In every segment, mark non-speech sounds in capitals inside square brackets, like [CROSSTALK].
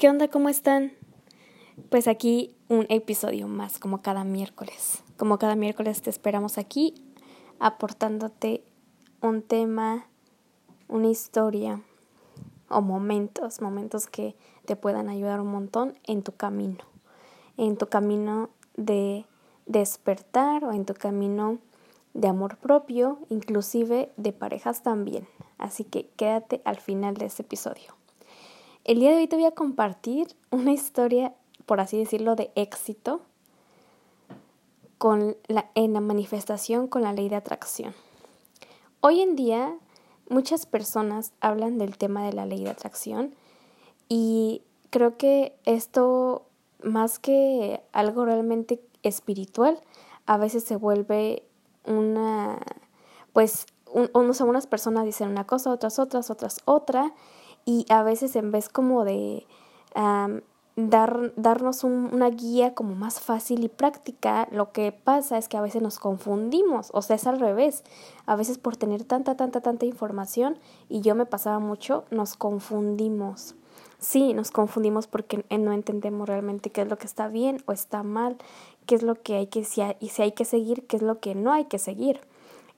¿Qué onda? ¿Cómo están? Pues aquí un episodio más, como cada miércoles. Como cada miércoles te esperamos aquí aportándote un tema, una historia o momentos, momentos que te puedan ayudar un montón en tu camino, en tu camino de despertar o en tu camino de amor propio, inclusive de parejas también. Así que quédate al final de este episodio. El día de hoy te voy a compartir una historia, por así decirlo, de éxito con la, en la manifestación con la ley de atracción. Hoy en día muchas personas hablan del tema de la ley de atracción y creo que esto más que algo realmente espiritual, a veces se vuelve una, pues, unas personas dicen una cosa, otras otras, otras otra, y a veces en vez como de dar, darnos una guía como más fácil y práctica, lo que pasa es que a veces nos confundimos, o sea, es al revés. A veces por tener tanta, tanta, tanta información, y yo me pasaba mucho, nos confundimos. Sí, nos confundimos porque no entendemos realmente qué es lo que está bien o está mal, qué es lo que hay que, si y si hay que seguir, qué es lo que no hay que seguir.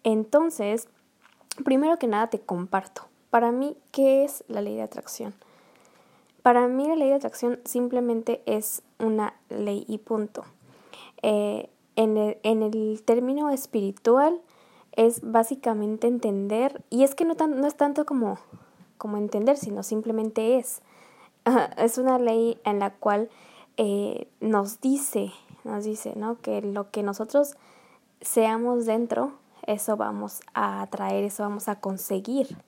Entonces, primero que nada te comparto. Para mí, ¿qué es la ley de atracción? Para mí la ley de atracción simplemente es una ley y punto. Eh, en, el, término espiritual es básicamente entender, y es que no, es tanto como, como entender, sino simplemente es. [LAUGHS] es una ley en la cual eh, nos dice, nos dice, ¿no? Que lo que nosotros seamos dentro, eso vamos a atraer, eso vamos a conseguir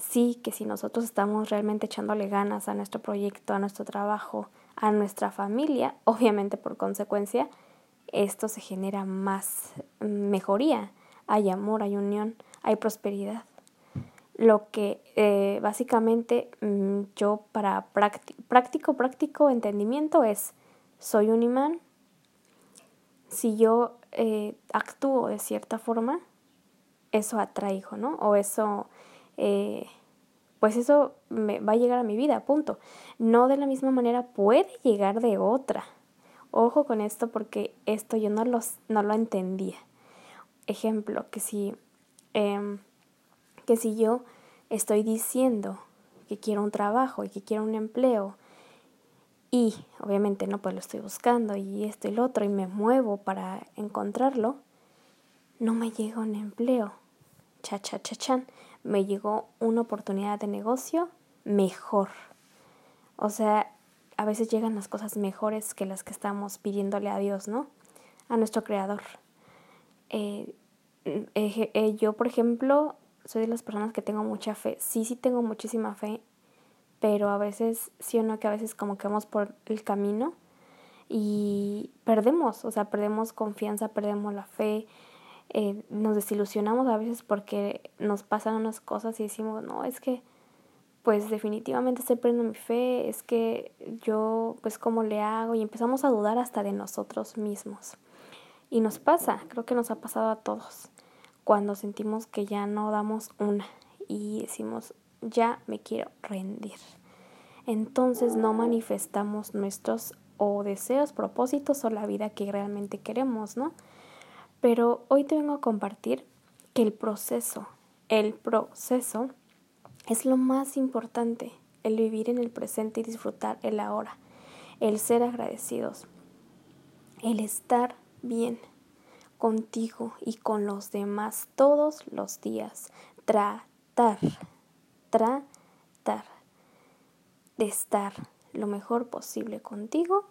sí que si nosotros estamos realmente echándole ganas a nuestro proyecto, a nuestro trabajo, a nuestra familia, [LAUGHS] obviamente por consecuencia, esto se genera más mejoría, hay amor, hay unión, hay prosperidad. Lo que eh, básicamente mm, yo para práctico, práctico entendimiento es, soy un imán, si yo eh, actúo de cierta forma, eso atraigo, ¿no? O eso eh, pues eso me va a llegar a mi vida, punto. No de la misma manera puede llegar de otra. Ojo con esto porque esto yo no, no lo entendía. Ejemplo, que si, em, que si yo estoy diciendo que quiero un trabajo y que quiero un empleo y obviamente no pues lo estoy buscando y esto y lo otro y me muevo para encontrarlo, no me llega un empleo. Cha cha cha chan me llegó una oportunidad de negocio mejor. O sea, a veces llegan las cosas mejores que las que estamos pidiéndole a Dios, ¿no? A nuestro Creador. Eh, eh, yo, por ejemplo, soy de las personas que tengo mucha fe. Sí, sí tengo muchísima fe, pero a veces, sí o no, que a veces como que vamos por el camino y perdemos, o sea, perdemos confianza, perdemos la fe, eh, nos desilusionamos a veces porque nos pasan unas cosas y decimos, no, es que pues definitivamente estoy perdiendo mi fe, es que yo pues cómo le hago y empezamos a dudar hasta de nosotros mismos. Y nos pasa, creo que nos ha pasado a todos, cuando sentimos que ya no damos una y decimos, ya me quiero rendir. Entonces no manifestamos nuestros o deseos, propósitos o la vida que realmente queremos, ¿no? Pero hoy te vengo a compartir que el proceso, el proceso es lo más importante, el vivir en el presente y disfrutar el ahora, el ser agradecidos, el estar bien contigo y con los demás todos los días, tratar, tratar de estar lo mejor posible contigo,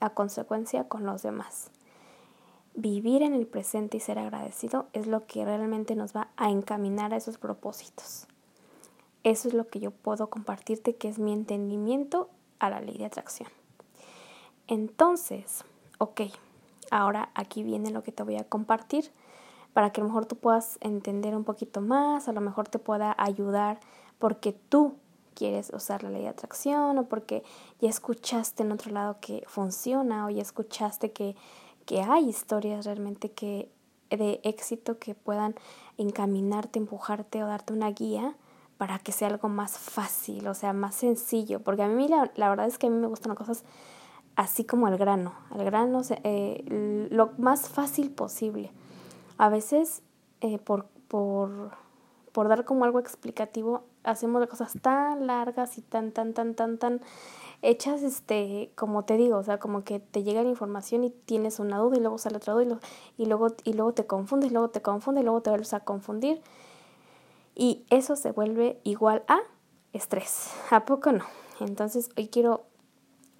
a consecuencia con los demás vivir en el presente y ser agradecido es lo que realmente nos va a encaminar a esos propósitos. Eso es lo que yo puedo compartirte, que es mi entendimiento a la ley de atracción. Entonces, ok, ahora aquí viene lo que te voy a compartir para que a lo mejor tú puedas entender un poquito más, a lo mejor te pueda ayudar porque tú quieres usar la ley de atracción o porque ya escuchaste en otro lado que funciona o ya escuchaste que que hay historias realmente que de éxito que puedan encaminarte, empujarte o darte una guía para que sea algo más fácil, o sea, más sencillo, porque a mí la, la verdad es que a mí me gustan las cosas así como al grano, al grano eh, lo más fácil posible. A veces eh, por, por, por dar como algo explicativo hacemos cosas tan largas y tan, tan, tan, tan, tan hechas, este, como te digo, o sea, como que te llega la información y tienes una duda y luego sale otra duda y, y, luego, y luego te confundes, luego te confundes, luego te vuelves a confundir y eso se vuelve igual a estrés. ¿A poco no? Entonces hoy quiero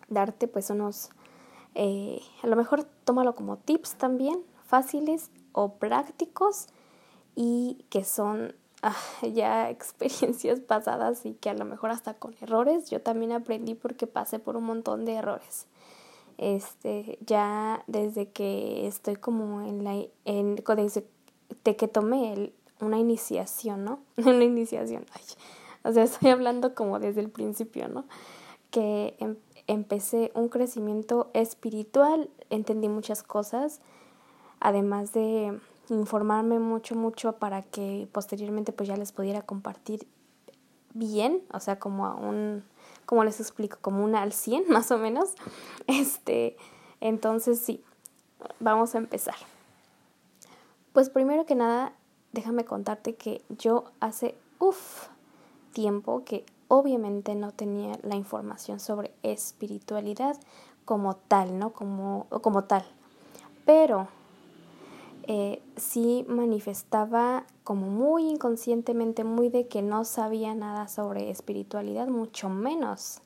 darte pues unos, eh, a lo mejor tómalo como tips también, fáciles o prácticos y que son [LAUGHS] ya experiencias pasadas y que a lo mejor hasta con errores. Yo también aprendí porque pasé por un montón de errores. Este, ya desde que estoy como en la, en, desde que tomé el, una iniciación, ¿no? [LAUGHS] una iniciación, o sea, estoy hablando como desde el principio, ¿no? Que em, empecé un crecimiento espiritual, entendí muchas cosas, además de informarme mucho, mucho para que posteriormente pues ya les pudiera compartir bien, o sea, como a un, como les explico, como una al 100 [LAUGHS] más o menos. Este, entonces sí, vamos a empezar. Pues primero que nada, déjame contarte que yo hace, uff, tiempo que obviamente no tenía la información sobre espiritualidad como tal, ¿no? Como, como tal. Pero eh, sí manifestaba como muy inconscientemente, muy de que no sabía nada sobre espiritualidad, mucho menos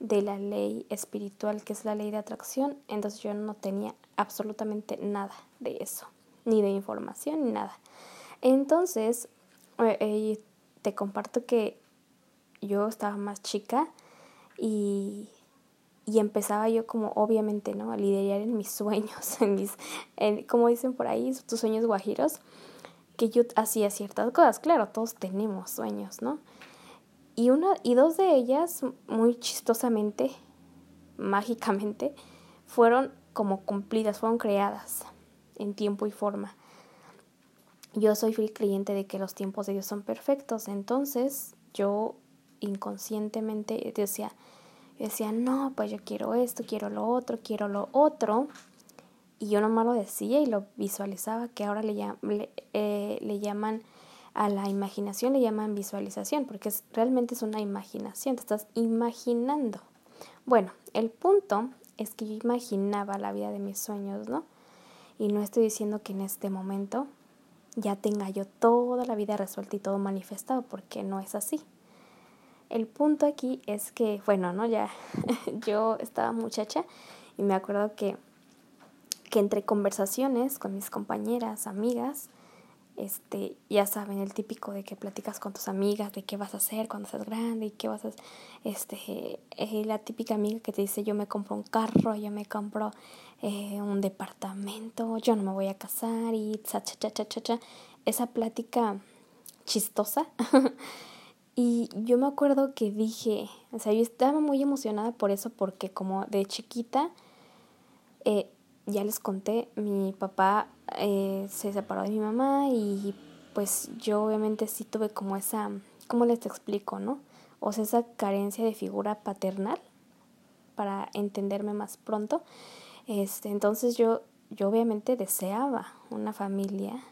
de la ley espiritual que es la ley de atracción. Entonces yo no tenía absolutamente nada de eso, ni de información, ni nada. Entonces, eh, eh, te comparto que yo estaba más chica y, y empezaba yo como obviamente, ¿no? A liderar en mis sueños, [LAUGHS] en mis, como dicen por ahí, tus sueños guajiros, que yo hacía ciertas cosas. Claro, todos tenemos sueños, ¿no? Y, una, y dos de ellas, muy chistosamente, mágicamente, fueron como cumplidas, fueron creadas en tiempo y forma yo soy fiel creyente de que los tiempos de Dios son perfectos, entonces yo inconscientemente decía, decía, no, pues yo quiero esto, quiero lo otro, quiero lo otro, y yo nomás lo decía y lo visualizaba, que ahora le, eh, llaman a la imaginación, le llaman visualización, porque realmente es una imaginación, te estás imaginando. Bueno, el punto es que yo imaginaba la vida de mis sueños, ¿no? Y no estoy diciendo que en este momento ya tenga yo toda la vida resuelta y todo manifestado, porque no es así. El punto aquí es que, bueno, ¿no? Ya [LAUGHS] yo estaba muchacha y me acuerdo que, que entre conversaciones con mis compañeras, amigas, este, ya saben, el típico de que platicas con tus amigas de qué vas a hacer cuando seas grande y qué vas a este, eh, la típica amiga que te dice yo me compro un carro, yo me compro eh, un departamento, yo no me voy a casar y cha, cha, cha, cha, cha, esa plática chistosa. [LAUGHS] y yo me acuerdo que dije, o sea, yo estaba muy emocionada por eso porque como de chiquita, eh, ya les conté, mi papá eh, se separó de mi mamá y pues yo obviamente sí tuve como esa, ¿cómo les explico, no? O sea, esa carencia de figura paternal para entenderme más pronto. Este, entonces yo, yo obviamente deseaba una familia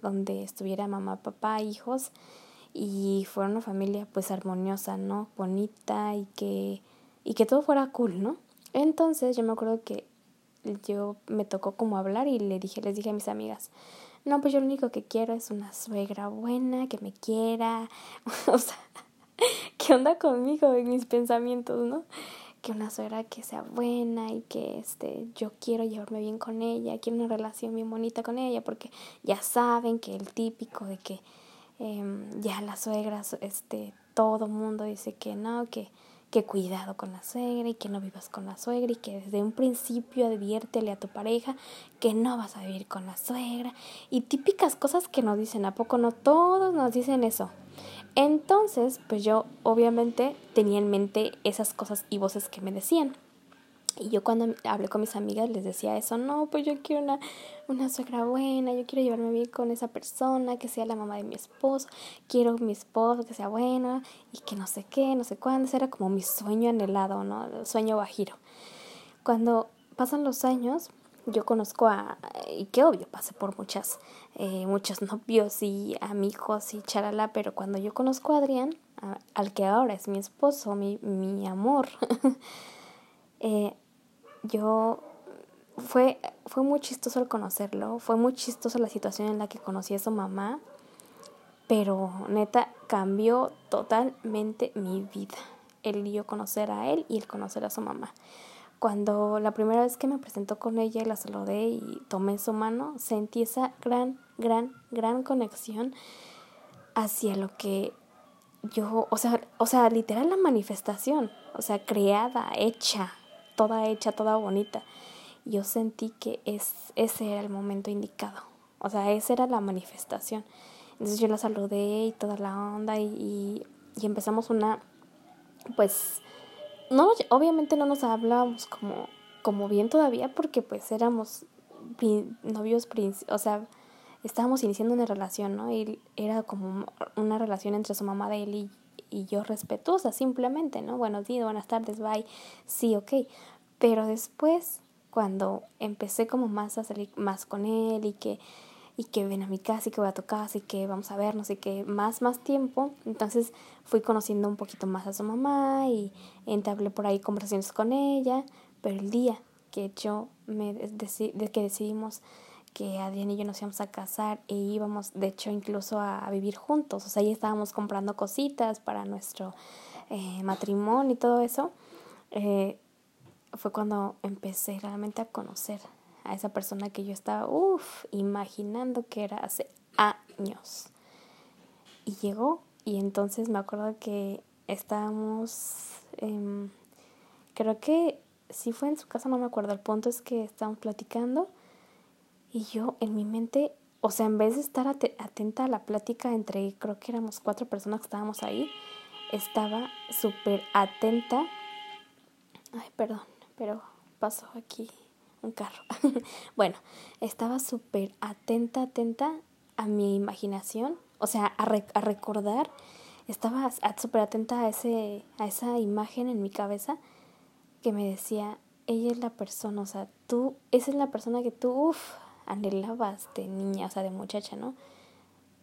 donde estuviera mamá, papá, hijos y fuera una familia pues armoniosa, ¿no? Bonita y que, y que todo fuera cool, ¿no? Entonces yo me acuerdo que yo me tocó como hablar y le dije, les dije a mis amigas, no, pues yo lo único que quiero es una suegra buena, que me quiera, [LAUGHS] o sea, ¿qué onda conmigo en mis pensamientos, no? Que una suegra que sea buena y que este, yo quiero llevarme bien con ella, quiero una relación bien bonita con ella, porque ya saben que el típico de que eh, ya las suegras, este, todo mundo dice que no, que que cuidado con la suegra y que no vivas con la suegra y que desde un principio adviértele a tu pareja que no vas a vivir con la suegra y típicas cosas que nos dicen, ¿a poco no? Todos nos dicen eso. Entonces, pues yo obviamente tenía en mente esas cosas y voces que me decían. Y yo cuando hablé con mis amigas les decía eso, no, pues yo quiero una, una suegra buena, yo quiero llevarme bien con esa persona, que sea la mamá de mi esposo, quiero mi esposo que sea bueno y que no sé qué, no sé cuándo, ese era como mi sueño anhelado, ¿no? El sueño bajiro. Cuando pasan los años, yo conozco a, y qué obvio, pasé por muchas, eh, muchos novios y amigos y charala, pero cuando yo conozco a Adrián, al que ahora es mi esposo, mi, mi amor, [LAUGHS] eh, yo fue, fue muy chistoso el conocerlo, fue muy chistoso la situación en la que conocí a su mamá, pero neta cambió totalmente mi vida, el yo conocer a él y el conocer a su mamá. Cuando la primera vez que me presentó con ella y la saludé y tomé su mano, sentí esa gran, gran, gran conexión hacia lo que yo, o sea, o sea, literal la manifestación, o sea, creada, hecha, toda hecha, toda bonita. Yo sentí que es, ese era el momento indicado. O sea, esa era la manifestación. Entonces yo la saludé y toda la onda y, y, empezamos una, pues, no, obviamente no nos hablábamos como, como bien todavía porque pues éramos novios, o sea, estábamos iniciando una relación, ¿no? Y era como una relación entre su mamá de él y, y yo respetuosa, simplemente, ¿no? Buenos días, buenas tardes, bye, sí, ok. Pero después, cuando empecé como más a salir más con él y que, y que ven a mi casa y que voy a tu casa y que vamos a vernos y que más, más tiempo, entonces fui conociendo un poquito más a su mamá y entablé por ahí conversaciones con ella, pero el día que yo me de que decidimos que Adrián y yo nos íbamos a casar e íbamos, de hecho, incluso a, vivir juntos. O sea, ya estábamos comprando cositas para nuestro eh, matrimonio y todo eso. Eh, fue cuando empecé realmente a conocer a esa persona que yo estaba, uff, imaginando que era hace años. Y llegó y entonces me acuerdo que estábamos, creo que si fue en su casa, no me acuerdo, el punto es que estábamos platicando y yo en mi mente, o sea, en vez de estar atenta a la plática entre, creo que éramos cuatro personas que estábamos ahí, estaba súper atenta. Ay, perdón, pero pasó aquí un carro. [LAUGHS] bueno, estaba súper atenta, atenta a mi imaginación, o sea, a, a recordar, estaba súper atenta a, ese, a esa imagen en mi cabeza que me decía, ella es la persona, o sea, tú, esa es la persona que tú, uff, anhelabas de niña, o sea, de muchacha, ¿no?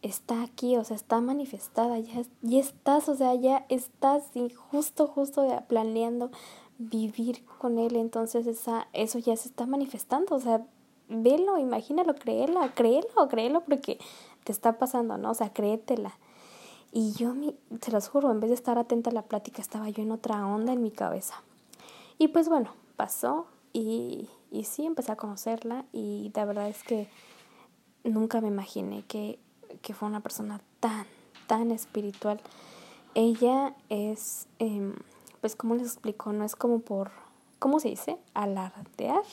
Está aquí, o sea, está manifestada, ya, ya estás, o sea, ya estás y justo, justo planeando vivir con él, entonces esa, eso ya se está manifestando, o sea, velo, imagínalo, créelo, créelo, créelo porque te está pasando, ¿no? O sea, créetela. Y yo, se los juro, en vez de estar atenta a la plática, estaba yo en otra onda en mi cabeza. Y pues bueno, pasó y y sí, empecé a conocerla y la verdad es que nunca me imaginé que, que fue una persona tan, tan espiritual. Ella es, eh, pues como les explico, no es como por, ¿cómo se dice? Alardear,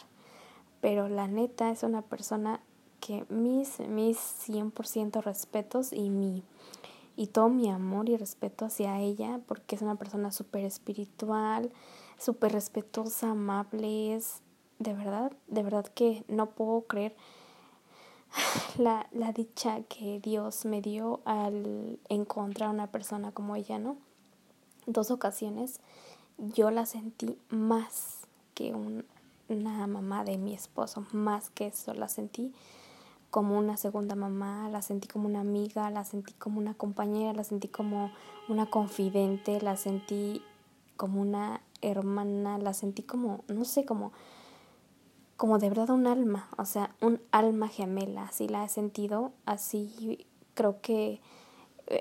pero la neta es una persona que mis, mis 100% respetos y mi y todo mi amor y respeto hacia ella porque es una persona súper espiritual, súper respetuosa, amable, es de verdad, de verdad que no puedo creer [LAUGHS] la, la dicha que Dios me dio al encontrar a una persona como ella, ¿no? Dos ocasiones yo la sentí más que una mamá de mi esposo, más que eso, la sentí como una segunda mamá, la sentí como una amiga, la sentí como una compañera, la sentí como una confidente, la sentí como una hermana, la sentí como, no sé, como como de verdad un alma, o sea, un alma gemela, así la he sentido, así creo que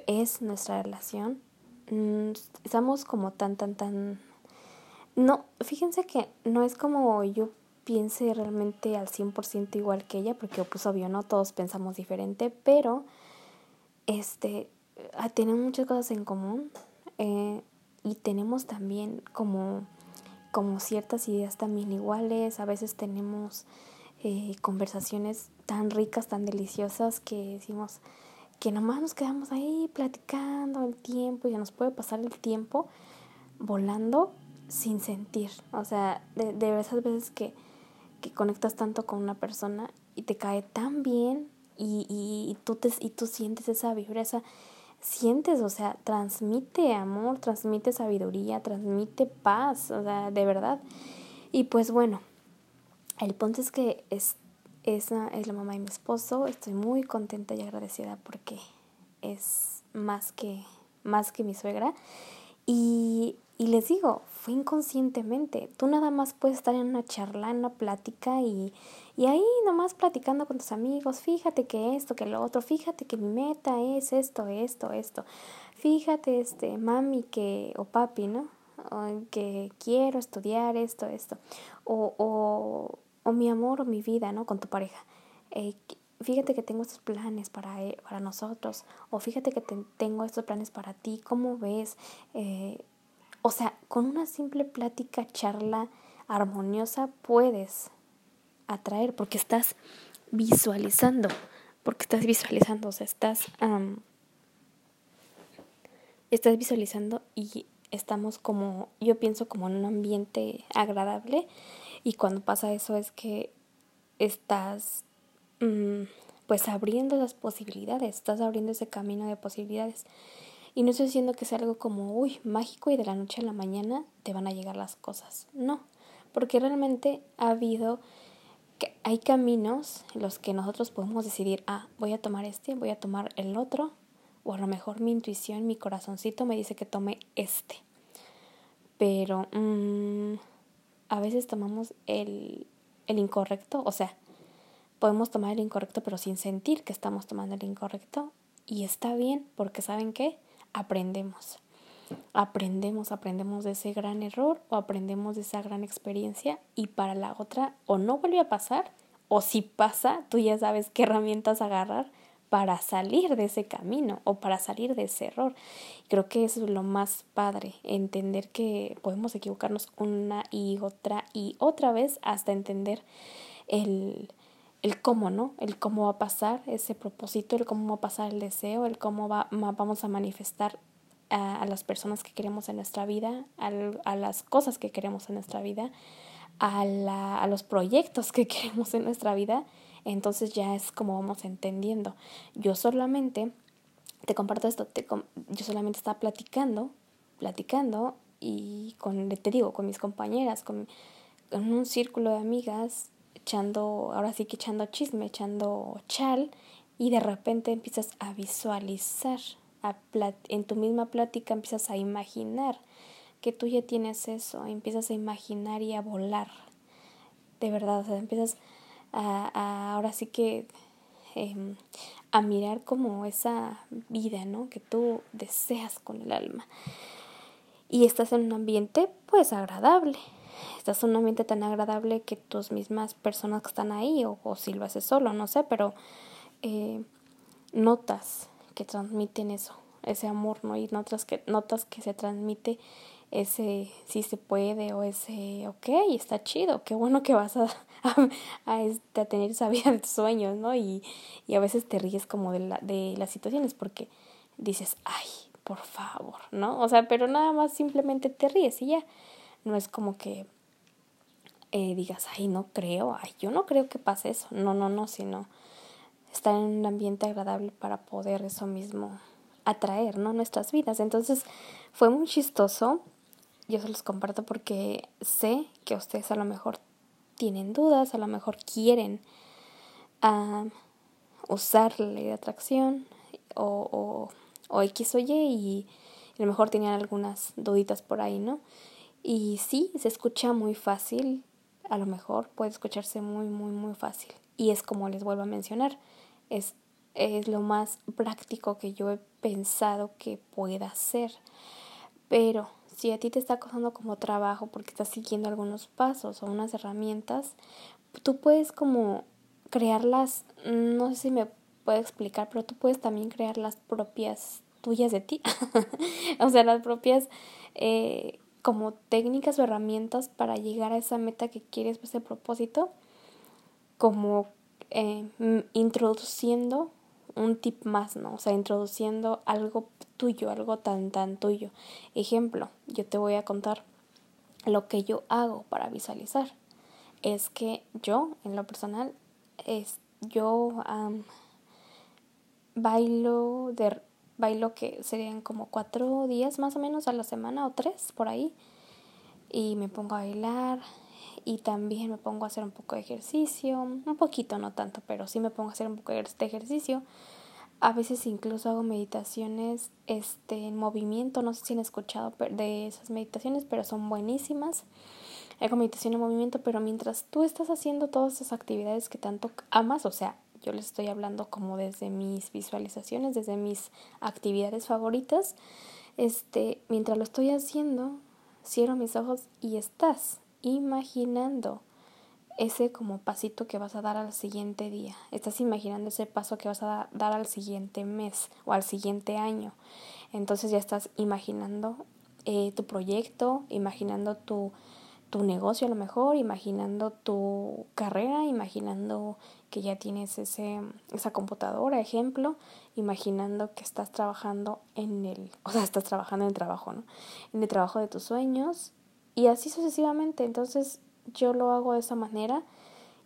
es nuestra relación. Mm, estamos como tan, tan, tan... No, fíjense que no es como yo piense realmente al 100% igual que ella, porque pues obvio, ¿no? Todos pensamos diferente, pero este, ah, tienen muchas cosas en común eh, y tenemos también como como ciertas ideas también iguales, a veces tenemos eh, conversaciones tan ricas, tan deliciosas que decimos que nomás nos quedamos ahí platicando el tiempo, ya nos puede pasar el tiempo volando sin sentir. O sea, de, de esas veces que, que conectas tanto con una persona y te cae tan bien y, y, tú, te, y tú sientes esa vibra, esa, sientes, o sea, transmite amor, transmite sabiduría, transmite paz, o sea, de verdad. Y pues bueno, el punto es que es, esa es la mamá de mi esposo, estoy muy contenta y agradecida porque es más que, más que mi suegra. Y, y les digo, fue inconscientemente. Tú nada más puedes estar en una charla, en una plática y, y ahí nomás platicando con tus amigos, fíjate que esto, que lo otro, fíjate que mi meta es esto, esto, esto. Fíjate, este, mami que, o papi, ¿no? que quiero estudiar esto, esto. O, o, o mi amor o mi vida, ¿no? Con tu pareja. Eh, fíjate que tengo estos planes para, eh, para nosotros. O fíjate que tengo estos planes para ti. ¿Cómo ves? Eh, o sea, con una simple plática, charla armoniosa puedes atraer porque estás visualizando, porque estás visualizando, o sea, estás, estás visualizando y estamos como, yo pienso como en un ambiente agradable y cuando pasa eso es que estás mm, pues abriendo las posibilidades, estás abriendo ese camino de posibilidades. Y no estoy diciendo que sea algo como, uy, mágico y de la noche a la mañana te van a llegar las cosas. No, porque realmente ha habido, hay caminos en los que nosotros podemos decidir, ah, voy a tomar este, voy a tomar el otro, o a lo mejor mi intuición, mi corazoncito me dice que tome este. Pero mmm, a veces tomamos el, el incorrecto, o sea, podemos tomar el incorrecto pero sin sentir que estamos tomando el incorrecto y está bien porque saben qué, aprendemos. Aprendemos, aprendemos de ese gran error o aprendemos de esa gran experiencia y para la otra o no vuelve a pasar o si pasa, tú ya sabes qué herramientas agarrar para salir de ese camino o para salir de ese error. Creo que eso es lo más padre, entender que podemos equivocarnos una y otra y otra vez hasta entender el, el cómo, ¿no? El cómo va a pasar ese propósito, el cómo va a pasar el deseo, el cómo va, vamos a manifestar a, las personas que queremos en nuestra vida, a, las cosas que queremos en nuestra vida, a, la, a los proyectos que [LAUGHS] queremos en nuestra vida. Entonces ya es como vamos entendiendo. Yo solamente, te comparto esto, te, yo solamente estaba platicando, platicando y con, te digo, con mis compañeras, con, con un círculo de amigas, echando, ahora sí que echando chisme, echando chal, y de repente empiezas a visualizar, a en tu misma plática empiezas a imaginar que tú ya tienes eso, empiezas a imaginar y a volar, de verdad, o sea, empiezas a, ahora sí que em, a mirar como esa vida, ¿no? Que tú deseas con el alma. Y estás en un ambiente, pues, agradable estás en un ambiente tan agradable que tus mismas personas que están ahí, o, si lo haces solo, no sé, pero eh, notas que transmiten eso, ese amor, ¿no? Y notas que, notas que se transmite ese sí se puede o ese ok, está chido, qué bueno que vas a, [LAUGHS] a, este, a tener esa vida de sueños, ¿no? Y, y a veces te ríes como de, la, de las situaciones porque dices, ay, por favor, ¿no? O sea, pero nada más simplemente te ríes y ya. No es como que eh, digas, ay, no creo, ay, yo no creo que pase eso. No, no, no, sino estar en un ambiente agradable para poder eso mismo atraer, ¿no? Nuestras vidas. Entonces, fue muy chistoso. Yo se los comparto porque sé que ustedes a lo mejor tienen dudas, a lo mejor quieren uh, usar la ley de atracción o, o, o X o Y y a lo mejor tenían algunas duditas por ahí, ¿no? Y sí, se escucha muy fácil, a lo mejor puede escucharse muy, muy, muy fácil. Y es como les vuelvo a mencionar, es, es lo más práctico que yo he pensado que pueda ser. Pero si a ti te está costando como trabajo porque estás siguiendo algunos pasos o unas herramientas, tú puedes como crearlas, no sé si me puedo explicar, pero tú puedes también crear las propias tuyas de ti. [LAUGHS] o sea, las propias eh, como técnicas o herramientas para llegar a esa meta que quieres, ese propósito, como eh, introduciendo un tip más, ¿no? O sea, introduciendo algo tuyo, algo tan, tan tuyo. Ejemplo, yo te voy a contar, lo que yo hago para visualizar es que yo, en lo personal, es, yo bailo de bailo que serían como cuatro días más o menos a la semana o tres por ahí y me pongo a bailar y también me pongo a hacer un poco de ejercicio, un poquito, no tanto, pero sí me pongo a hacer un poco de ejercicio. A veces incluso hago meditaciones este, en movimiento, no sé si han escuchado de esas meditaciones, pero son buenísimas. Hago meditación en movimiento, pero mientras tú estás haciendo todas esas actividades que tanto amas, o sea, yo les estoy hablando como desde mis visualizaciones, desde mis actividades favoritas, este, mientras lo estoy haciendo, cierro mis ojos y estás imaginando ese como pasito que vas a dar al siguiente día. Estás imaginando ese paso que vas a dar al siguiente mes o al siguiente año. Entonces ya estás imaginando eh, tu proyecto, imaginando tu, tu negocio a lo mejor, imaginando tu carrera, imaginando que ya tienes ese, esa computadora, ejemplo, imaginando que estás trabajando en el, o sea, estás trabajando en el trabajo, ¿no? En el trabajo de tus sueños y así sucesivamente. Entonces yo lo hago de esa manera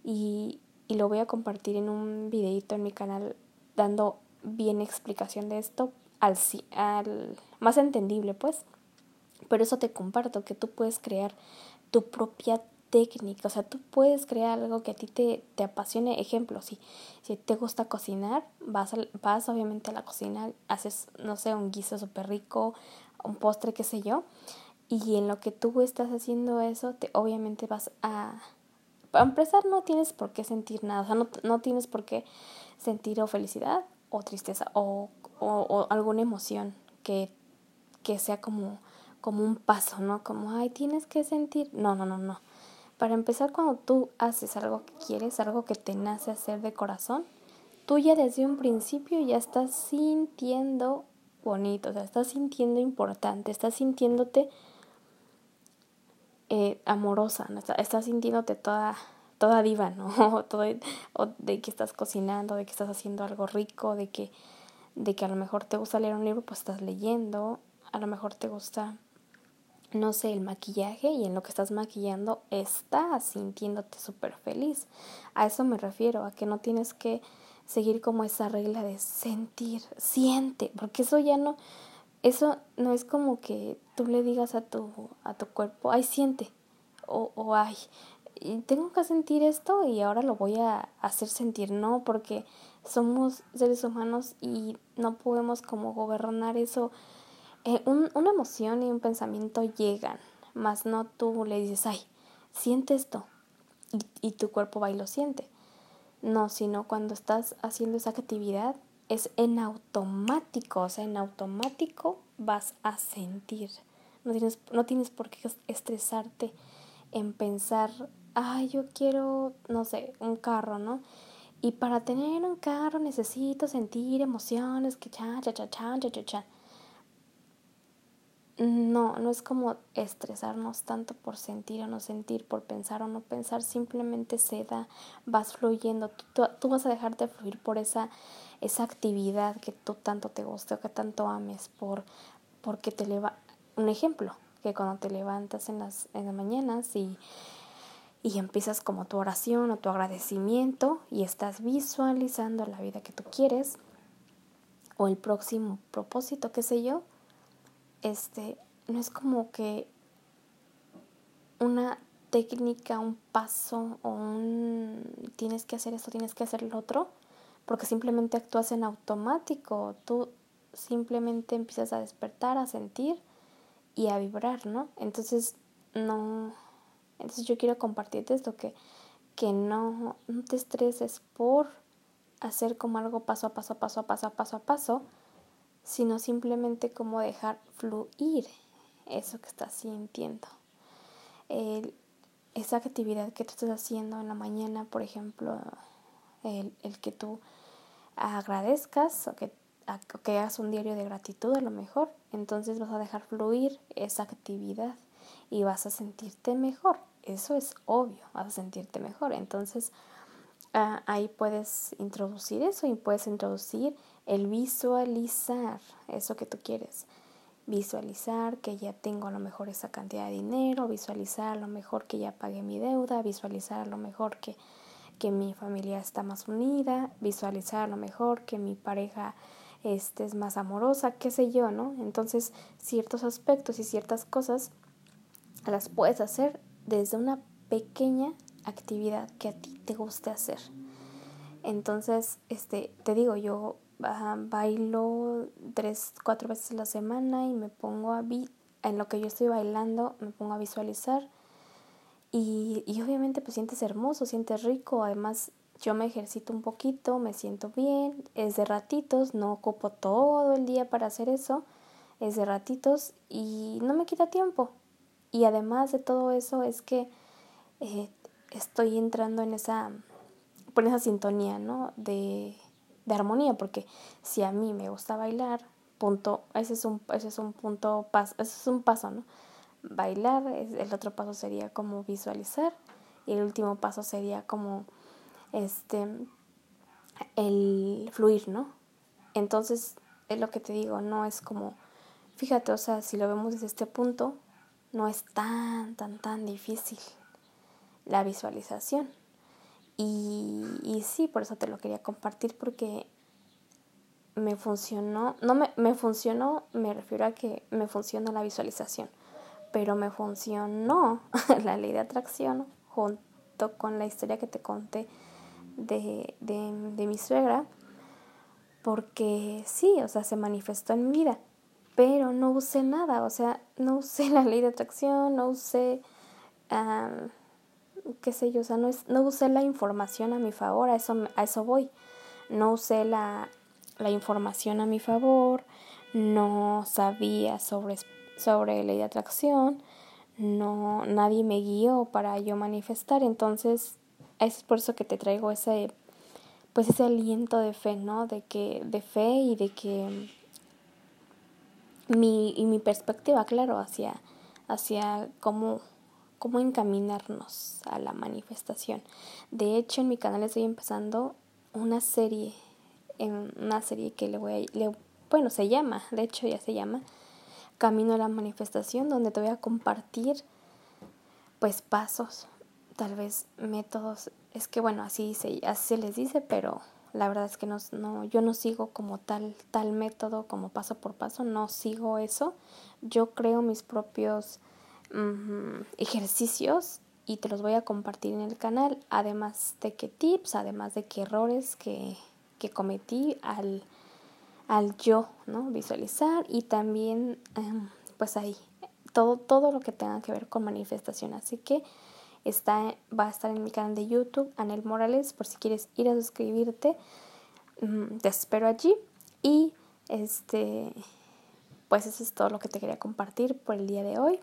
y, y lo voy a compartir en un videito en mi canal dando bien explicación de esto al, al más entendible pues. Pero eso te comparto, que tú puedes crear tu propia técnica, o sea, tú puedes crear algo que a ti te, te apasione. Ejemplo, si, si te gusta cocinar, vas, vas obviamente a la cocina, haces, no sé, un guiso súper rico, un postre, qué sé yo, y en lo que tú estás haciendo eso, te, obviamente vas a... Para empezar, no tienes por qué sentir nada, o sea, no, no tienes por qué sentir o felicidad o tristeza o, o, alguna emoción que, que sea como, como un paso, ¿no? Como, ay, tienes que sentir. No, no, no, no. Para empezar, cuando tú haces algo que quieres, algo que te nace hacer de corazón, tú ya desde un principio ya estás sintiendo bonito, o sea, estás sintiendo importante, estás sintiéndote eh, amorosa, ¿no? estás sintiéndote toda, toda diva, ¿no? [LAUGHS] Todo, o de que estás cocinando, de que estás haciendo algo rico, de que, de que a lo mejor te gusta leer un libro, pues estás leyendo, a lo mejor te gusta, no sé, el maquillaje y en lo que estás maquillando estás sintiéndote súper feliz. A eso me refiero, a que no tienes que seguir como esa regla de sentir, siente, porque eso ya no, eso no es como que tú le digas a tu, a tu cuerpo, ay, siente, o, o ay, tengo que sentir esto y ahora lo voy a hacer sentir, no, porque somos seres humanos y no podemos como gobernar eso. Eh, un, una emoción y un pensamiento llegan, más no tú le dices, ay, siente esto, y, y tu cuerpo va y lo siente. No, sino cuando estás haciendo esa actividad, es en automático, o sea, en automático vas a sentir. No tienes, no tienes por qué estresarte en pensar, ay, yo quiero, no sé, un carro, ¿no? Y para tener un carro necesito sentir emociones, que cha, cha, cha, cha, cha, cha, cha. No, no es como estresarnos tanto por sentir o no sentir, por pensar o no pensar, simplemente se da, vas fluyendo, tú, tú vas a dejarte fluir por esa esa actividad que tú tanto te guste o que tanto ames por porque te leva un ejemplo que cuando te levantas en las en las mañanas y y empiezas como tu oración o tu agradecimiento y estás visualizando la vida que tú quieres o el próximo propósito, qué sé yo, este no es como que una técnica, un paso o un tienes que hacer esto, tienes que hacer lo otro, porque simplemente actúas en automático, tú simplemente empiezas a despertar, a sentir y a vibrar, ¿no? Entonces, no, entonces yo quiero compartirte esto, que, que no, no te estreses por hacer como algo paso a paso, paso a paso, paso a paso, sino simplemente como dejar fluir eso que estás sintiendo. esa actividad que tú estás haciendo en la mañana, por ejemplo, el, que tú agradezcas o que, que hagas un diario de gratitud a lo mejor, entonces vas a dejar fluir esa actividad y vas a sentirte mejor. Eso es obvio, vas a sentirte mejor. Entonces ah, ahí puedes introducir eso y puedes introducir el visualizar eso que tú quieres. visualizar que ya tengo a lo mejor esa cantidad de dinero, visualizar a lo mejor que ya pagué mi deuda, visualizar a lo mejor que, que mi familia está más unida, visualizar lo mejor que mi pareja este, es más amorosa, qué sé yo, ¿no? Entonces, ciertos aspectos y ciertas cosas las puedes hacer desde una pequeña actividad que a ti te guste hacer. Entonces, este, te digo, yo bailo tres, cuatro veces a la semana y me pongo a vi en lo que yo estoy bailando, me pongo a visualizar y, y obviamente pues sientes hermoso, sientes rico, además yo me ejercito un poquito, me siento bien, es de ratitos, no ocupo todo el día para hacer eso, es de ratitos y no me quita tiempo. Y además de todo eso es que eh, estoy entrando en esa, por esa sintonía, ¿no? De, de armonía, porque si a mí me gusta bailar, punto, ese es un, ese es un punto, paso, ese es un paso, ¿no? Bailar, el otro paso sería como visualizar y el último paso sería como, este, el fluir, ¿no? Entonces, es lo que te digo, no es como, fíjate, o sea, si lo vemos desde este punto, no es tan, tan, tan difícil la visualización. Y, y sí, por eso te lo quería compartir porque me funcionó, no me, me funcionó, me refiero a que me funcionó la visualización, pero me funcionó [LAUGHS] la ley de atracción junto con la historia que te conté de, de, de mi suegra, porque sí, o sea, se manifestó en mi vida, pero no usé nada, o sea, no usé [LAUGHS] la ley de atracción, no usé qué sé yo, o sea, no, es, no usé la información a mi favor, a eso, a eso voy. No usé la, la información a mi favor, no sabía sobre, sobre ley de atracción, no, nadie me guió para yo manifestar, entonces es por eso que te traigo ese, pues ese aliento de fe, ¿no? De que, de fe y de que mi, y mi perspectiva, claro, hacia, hacia cómo cómo encaminarnos a la manifestación. De hecho, en mi canal estoy empezando una serie, una serie que le voy a, le, bueno, se llama, de hecho ya se llama Camino a la manifestación, donde te voy a compartir pues pasos, tal vez métodos, es que bueno, así se, así se les dice, pero la verdad es que no, no, yo no sigo como tal, tal método, como paso por paso, no sigo eso. Yo creo mis propios ejercicios y te los voy a compartir en el canal, además de que tips, además de que errores que, que cometí al, al yo, ¿no? Visualizar y también, em, pues ahí, todo, todo lo que tenga que ver con manifestación. Así que está, va a estar en mi canal de YouTube, Anel Morales, por si quieres ir a suscribirte. te espero allí y este, pues eso es todo lo que te quería compartir por el día de hoy.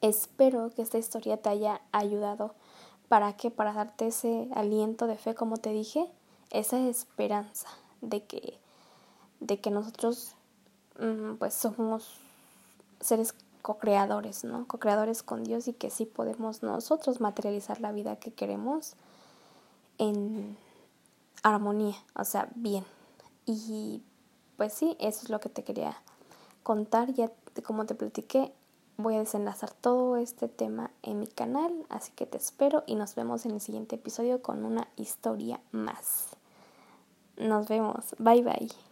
Espero que esta historia te haya ayudado. ¿Para qué? Para darte ese aliento de fe, como te dije, esa esperanza de que, de que nosotros mm, pues somos seres co-creadores, ¿no? Co-creadores con Dios y que sí podemos nosotros materializar la vida que queremos en armonía, o sea, bien. Y pues sí, eso es lo que te quería contar, ya como te platiqué, Voy a desenlazar todo este tema en mi canal, así que te espero y nos vemos en el siguiente episodio con una historia más. Nos vemos. Bye bye.